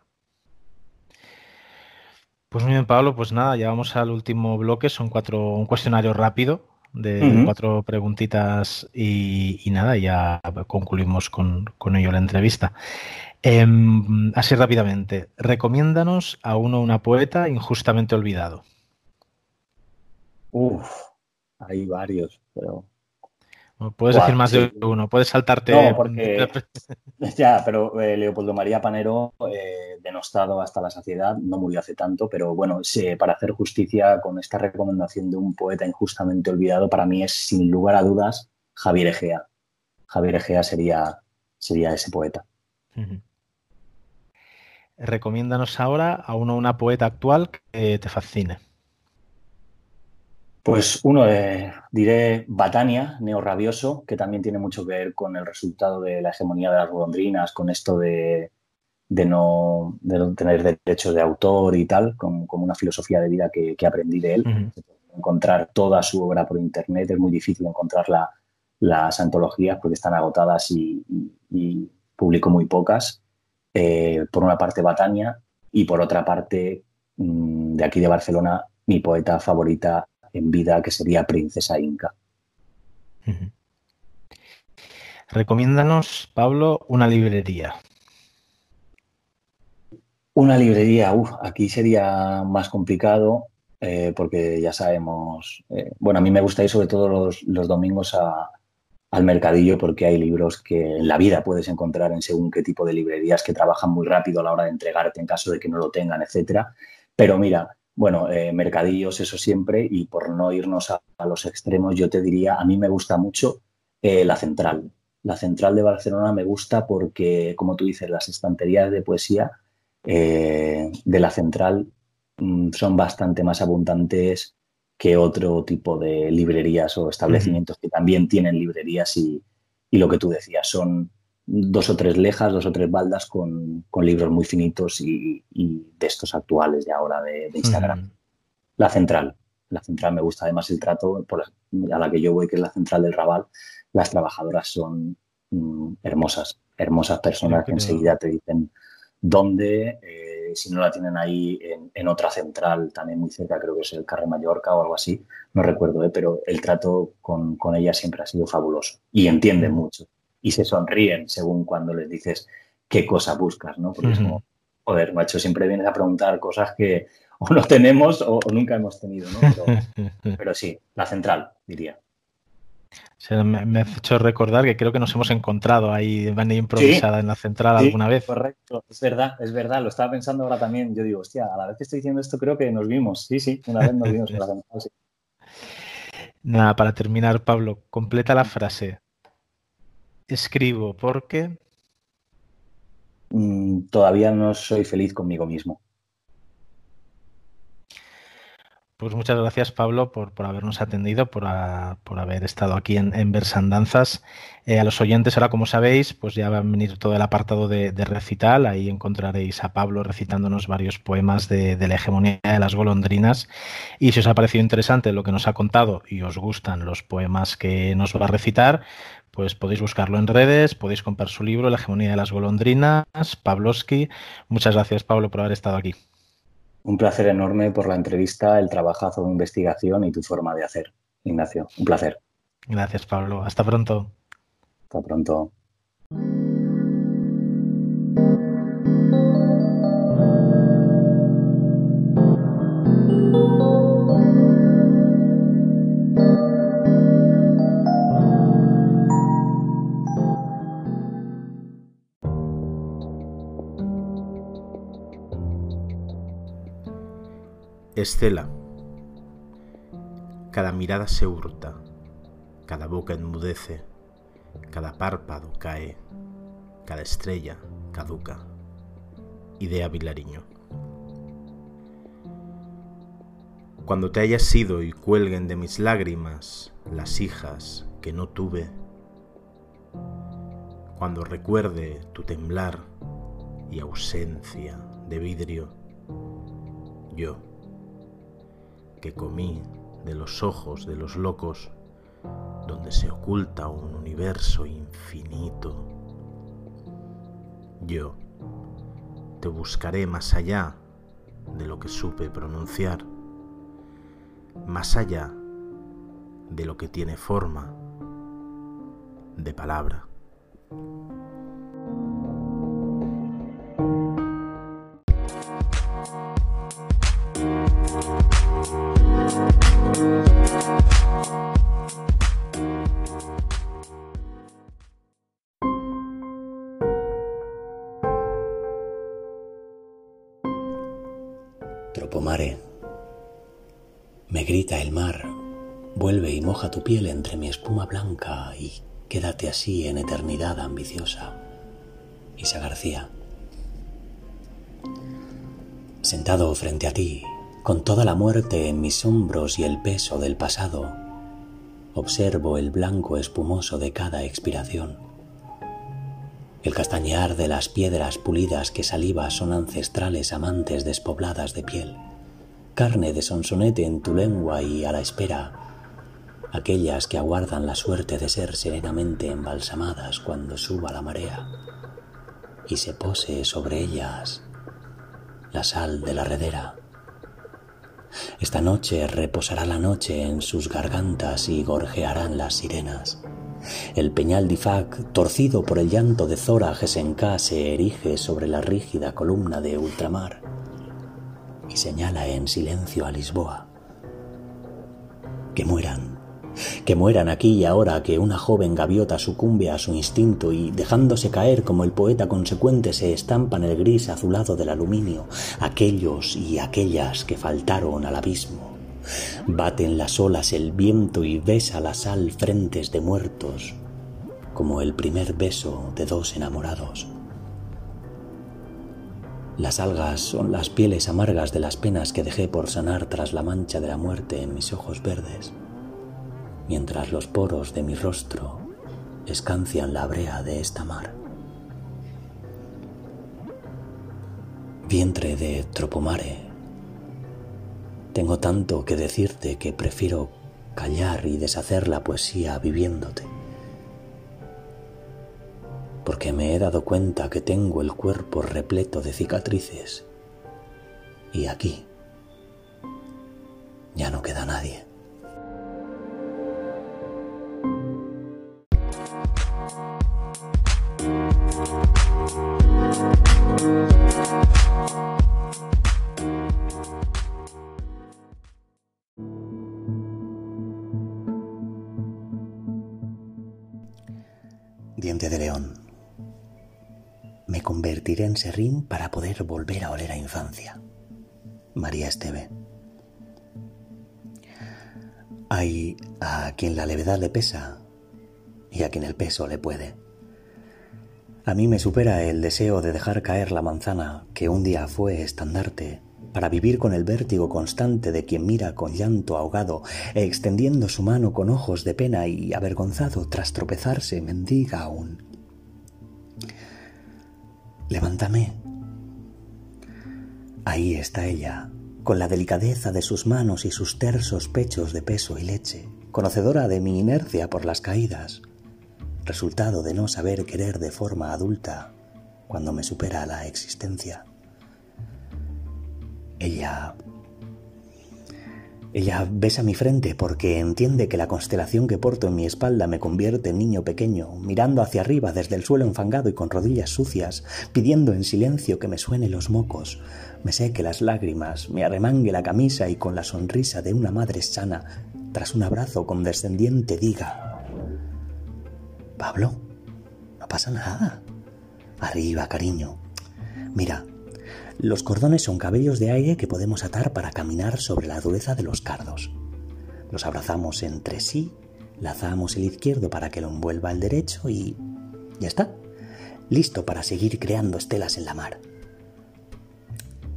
Pues muy bien, Pablo, pues nada, ya vamos al último bloque, son cuatro, un cuestionario rápido de cuatro preguntitas y, nada, ya concluimos con, con ello la entrevista. Em, así rápidamente, recomiéndanos a uno una poeta injustamente olvidado. Uf, hay varios, pero. Puedes decir más de uno, puedes saltarte. No, porque. ya, pero eh, Leopoldo María Panero, eh, denostado hasta la saciedad, no murió hace tanto, pero bueno, para hacer justicia con esta recomendación de un poeta injustamente olvidado, para mí es sin lugar a dudas Javier Egea. Javier Egea sería, sería ese poeta. Recomiéndanos ahora a uno una poeta actual que te fascine. Pues uno, eh, diré Batania, Neorrabioso, que también tiene mucho que ver con el resultado de la hegemonía de las golondrinas, con esto de, no, tener derecho de autor y tal, como, una filosofía de vida que, aprendí de él. Encontrar toda su obra por internet es muy difícil encontrar las antologías porque están agotadas y, publico muy pocas. Eh, por una parte, Batania, y por otra parte, mm, de aquí de Barcelona, mi poeta favorita, en vida, que sería Princesa Inca. Recomiéndanos, Pablo, una librería. Una librería, uff, aquí sería más complicado eh, porque ya sabemos, eh, bueno, a mí me gusta ir sobre todo los, domingos al mercadillo porque hay libros que en la vida puedes encontrar en según qué tipo de librerías que trabajan muy rápido a la hora de entregarte en caso de que no lo tengan, etcétera. Pero mira, bueno, eh, mercadillos, eso siempre, y por no irnos a, los extremos, yo te diría, a mí me gusta mucho eh, la central. La central de Barcelona me gusta porque, como tú dices, las estanterías de poesía eh, de la central mm, son bastante más abundantes que otro tipo de librerías o establecimientos que también tienen librerías y, y, lo que tú decías, son dos o tres lejas, dos o tres baldas con, libros muy finitos y, de estos actuales de ahora de, Instagram. La central. La central me gusta además el trato por a la que yo voy, que es la central del Raval. Las trabajadoras son mm, hermosas, hermosas personas que enseguida te dicen dónde, eh, si no la tienen ahí en, otra central, también muy cerca, creo que es el Carre Mallorca o algo así, no recuerdo, eh, pero el trato con, con ella siempre ha sido fabuloso y entienden mucho y se sonríen según cuando les dices qué cosa buscas, ¿no? Porque es como, joder, macho, siempre vienes a preguntar cosas que o no tenemos o, nunca hemos tenido, ¿no? Pero, sí, la central, diría. Me, ha hecho recordar que creo que nos hemos encontrado ahí de manera improvisada en la central alguna vez. Correcto, es verdad, es verdad, lo estaba pensando ahora también. Yo digo, hostia, a la vez que estoy diciendo esto creo que nos vimos. Sí, sí, una vez nos vimos en la central, sí. Nada, para terminar, Pablo, completa la frase escribo porque... Mm, todavía no soy feliz conmigo mismo. Pues muchas gracias, Pablo, por, habernos atendido, por, haber estado aquí en, Versandanzas. Eh, a los oyentes, ahora como sabéis, pues ya va a venir todo el apartado de, recital. Ahí encontraréis a Pablo recitándonos varios poemas de, de, la hegemonía de las golondrinas. Y si os ha parecido interesante lo que nos ha contado y os gustan los poemas que nos va a recitar, pues podéis buscarlo en redes, podéis comprar su libro, La hegemonía de las golondrinas, Pavlovsky. Muchas gracias, Pablo, por haber estado aquí. Un placer enorme por la entrevista, el trabajazo de investigación y tu forma de hacer, Ignacio. Un placer. Gracias, Pablo. Hasta pronto. Hasta pronto. Estela. Cada mirada se hurta, cada boca enmudece, cada párpado cae, cada estrella caduca. Idea Vilariño. Cuando te hayas ido y cuelguen de mis lágrimas las hijas que no tuve, cuando recuerde tu temblar y ausencia de vidrio, yo que comí de los ojos de los locos, donde se oculta un universo infinito. Yo te buscaré más allá de lo que supe pronunciar, más allá de lo que tiene forma de palabra. Tropomare, me grita el mar, vuelve y moja tu piel entre mi espuma blanca y quédate así en eternidad ambiciosa. Isa García. Sentado frente a ti, con toda la muerte en mis hombros y el peso del pasado, observo el blanco espumoso de cada expiración. El castañear de las piedras pulidas que saliva son ancestrales amantes despobladas de piel, carne de sonsonete en tu lengua y a la espera, aquellas que aguardan la suerte de ser serenamente embalsamadas cuando suba la marea y se pose sobre ellas la sal de la redera. Esta noche reposará la noche en sus gargantas y gorjearán las sirenas. El peñal de torcido por el llanto de Zora Gesenka, se erige sobre la rígida columna de ultramar y señala en silencio a Lisboa. Que mueran que mueran aquí y ahora que una joven gaviota sucumbe a su instinto y dejándose caer como el poeta consecuente se estampa en el gris azulado del aluminio, aquellos y aquellas que faltaron al abismo. Baten las olas el viento y besa la sal frentes de muertos, como el primer beso de dos enamorados. Las algas son las pieles amargas de las penas que dejé por sanar tras la mancha de la muerte en mis ojos verdes mientras los poros de mi rostro escancian la brea de esta mar. Vientre de Tropomare, tengo tanto que decirte que prefiero callar y deshacer la poesía viviéndote, porque me he dado cuenta que tengo el cuerpo repleto de cicatrices y aquí ya no queda nadie. Serrín para poder volver a oler a infancia. María Esteve. Hay a quien la levedad le pesa y a quien el peso le puede. A mí me supera el deseo de dejar caer la manzana que un día fue estandarte para vivir con el vértigo constante de quien mira con llanto ahogado, extendiendo su mano con ojos de pena y avergonzado tras tropezarse, mendiga aún. Levántame. Ahí está ella, con la delicadeza de sus manos y sus tersos pechos de peso y leche, conocedora de mi inercia por las caídas, resultado de no saber querer de forma adulta cuando me supera la existencia. Ella... Ella besa mi frente porque entiende que la constelación que porto en mi espalda me convierte en niño pequeño, mirando hacia arriba desde el suelo enfangado y con rodillas sucias, pidiendo en silencio que me suene los mocos, me seque las lágrimas, me arremangue la camisa y con la sonrisa de una madre sana, tras un abrazo condescendiente, diga, Pablo, no pasa nada. Arriba, cariño. Mira, los cordones son cabellos de aire que podemos atar para caminar sobre la dureza de los cardos. Los abrazamos entre sí, lazamos el izquierdo para que lo envuelva el derecho y... ya está. Listo para seguir creando estelas en la mar.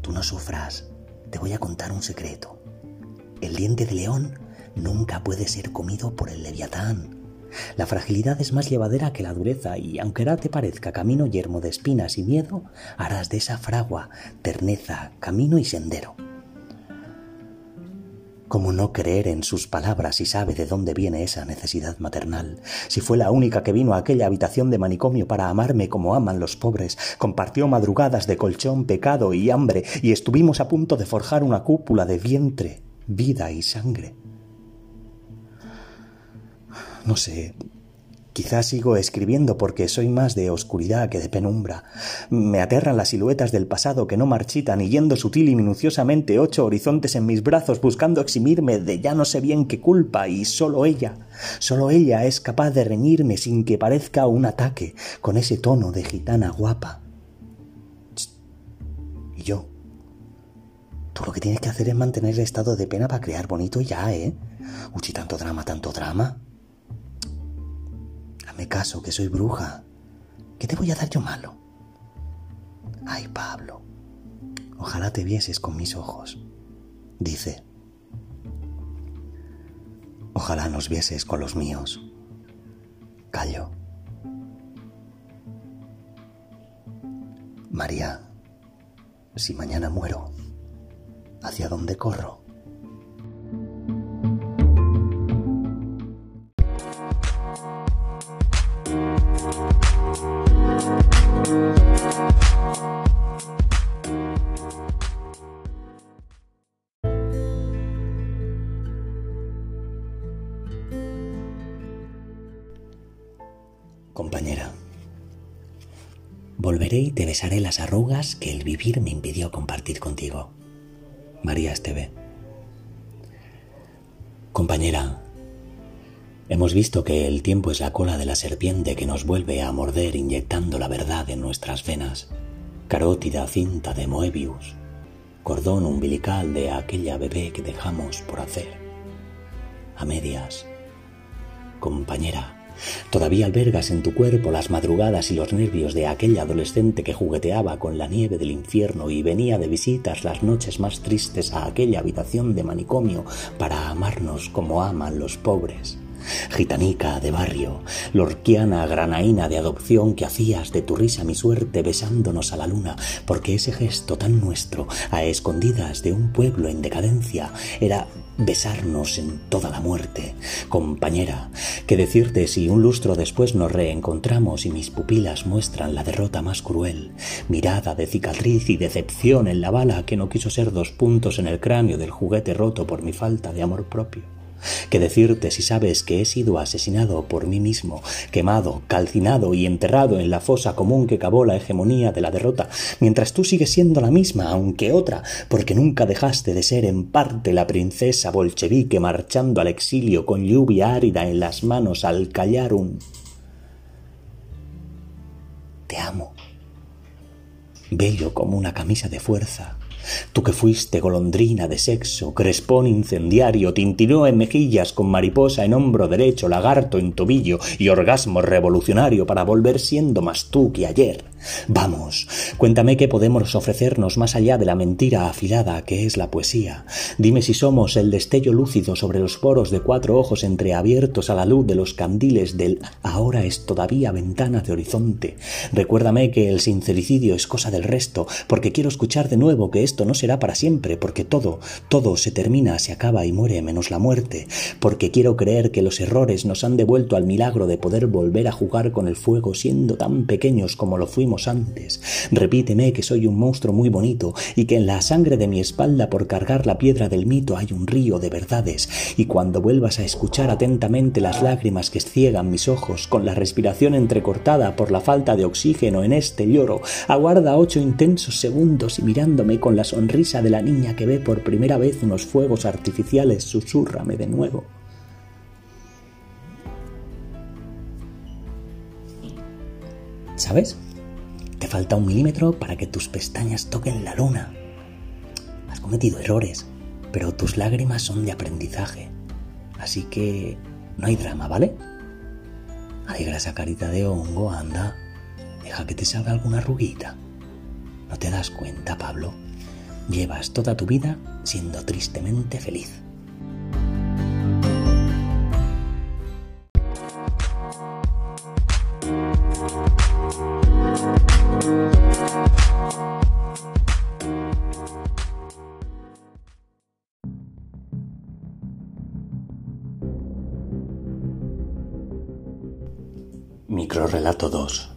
Tú no sufras, te voy a contar un secreto. El diente de león nunca puede ser comido por el leviatán. La fragilidad es más llevadera que la dureza y aunque ahora te parezca camino yermo de espinas y miedo, harás de esa fragua terneza, camino y sendero. ¿Cómo no creer en sus palabras si sabe de dónde viene esa necesidad maternal? Si fue la única que vino a aquella habitación de manicomio para amarme como aman los pobres, compartió madrugadas de colchón, pecado y hambre, y estuvimos a punto de forjar una cúpula de vientre, vida y sangre. No sé, Quizás sigo escribiendo porque soy más de oscuridad que de penumbra. Me aterran las siluetas del pasado que no marchitan y yendo sutil y minuciosamente ocho horizontes en mis brazos buscando eximirme de ya no sé bien qué culpa y solo ella, solo ella es capaz de reñirme sin que parezca un ataque con ese tono de gitana guapa. Y yo, tú lo que tienes que hacer es mantener el estado de pena para crear bonito ya, ¿eh? Uchi, tanto drama, tanto drama. Caso, que soy bruja. ¿Qué te voy a dar yo malo? Ay, Pablo, ojalá te vieses con mis ojos. Dice, ojalá nos vieses con los míos. Callo. María, si mañana muero, ¿hacia dónde corro? Y te besaré las arrugas que el vivir me impidió compartir contigo. María Esteve. Compañera, hemos visto que el tiempo es la cola de la serpiente que nos vuelve a morder inyectando la verdad en nuestras venas. Carótida cinta de Moebius, cordón umbilical de aquella bebé que dejamos por hacer. A medias. Compañera, Todavía albergas en tu cuerpo las madrugadas y los nervios de aquella adolescente que jugueteaba con la nieve del infierno y venía de visitas las noches más tristes a aquella habitación de manicomio para amarnos como aman los pobres. Gitanica de barrio, lorquiana granaína de adopción que hacías de tu risa mi suerte besándonos a la luna, porque ese gesto tan nuestro, a escondidas de un pueblo en decadencia, era besarnos en toda la muerte. Compañera, que decirte si un lustro después nos reencontramos y mis pupilas muestran la derrota más cruel, mirada de cicatriz y decepción en la bala que no quiso ser dos puntos en el cráneo del juguete roto por mi falta de amor propio que decirte si sabes que he sido asesinado por mí mismo, quemado, calcinado y enterrado en la fosa común que cavó la hegemonía de la derrota, mientras tú sigues siendo la misma, aunque otra, porque nunca dejaste de ser en parte la princesa bolchevique marchando al exilio con lluvia árida en las manos al callar un... Te amo. Bello como una camisa de fuerza, Tú que fuiste golondrina de sexo, crespón incendiario, tintinó en mejillas con mariposa en hombro derecho, lagarto en tobillo y orgasmo revolucionario para volver siendo más tú que ayer. Vamos, cuéntame qué podemos ofrecernos más allá de la mentira afilada que es la poesía. Dime si somos el destello lúcido sobre los poros de cuatro ojos entreabiertos a la luz de los candiles del ahora es todavía ventana de horizonte. Recuérdame que el sincericidio es cosa del resto, porque quiero escuchar de nuevo que esto no será para siempre, porque todo, todo se termina, se acaba y muere menos la muerte, porque quiero creer que los errores nos han devuelto al milagro de poder volver a jugar con el fuego siendo tan pequeños como lo fuimos antes. Repíteme que soy un monstruo muy bonito y que en la sangre de mi espalda por cargar la piedra del mito hay un río de verdades. Y cuando vuelvas a escuchar atentamente las lágrimas que ciegan mis ojos con la respiración entrecortada por la falta de oxígeno en este lloro, aguarda ocho intensos segundos y mirándome con la sonrisa de la niña que ve por primera vez unos fuegos artificiales, susúrrame de nuevo. ¿Sabes? Te falta un milímetro para que tus pestañas toquen la luna. Has cometido errores, pero tus lágrimas son de aprendizaje. Así que no hay drama, ¿vale? Alegra esa carita de hongo, anda. Deja que te salga alguna ruguita. ¿No te das cuenta, Pablo? Llevas toda tu vida siendo tristemente feliz. Microrelato 2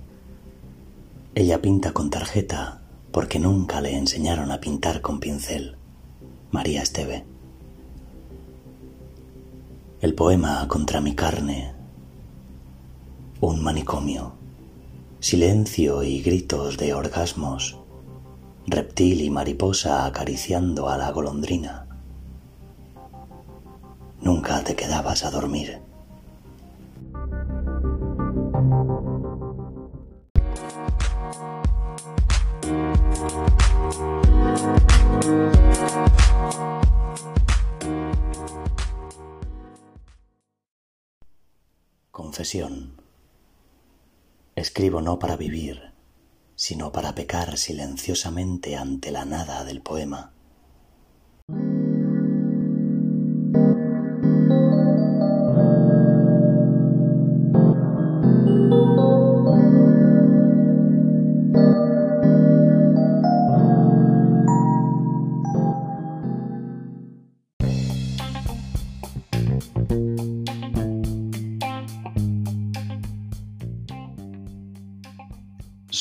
Ella pinta con tarjeta porque nunca le enseñaron a pintar con pincel. María Esteve. El poema contra mi carne. Un manicomio. Silencio y gritos de orgasmos. Reptil y mariposa acariciando a la golondrina. Nunca te quedabas a dormir. Confesión. Escribo no para vivir, sino para pecar silenciosamente ante la nada del poema.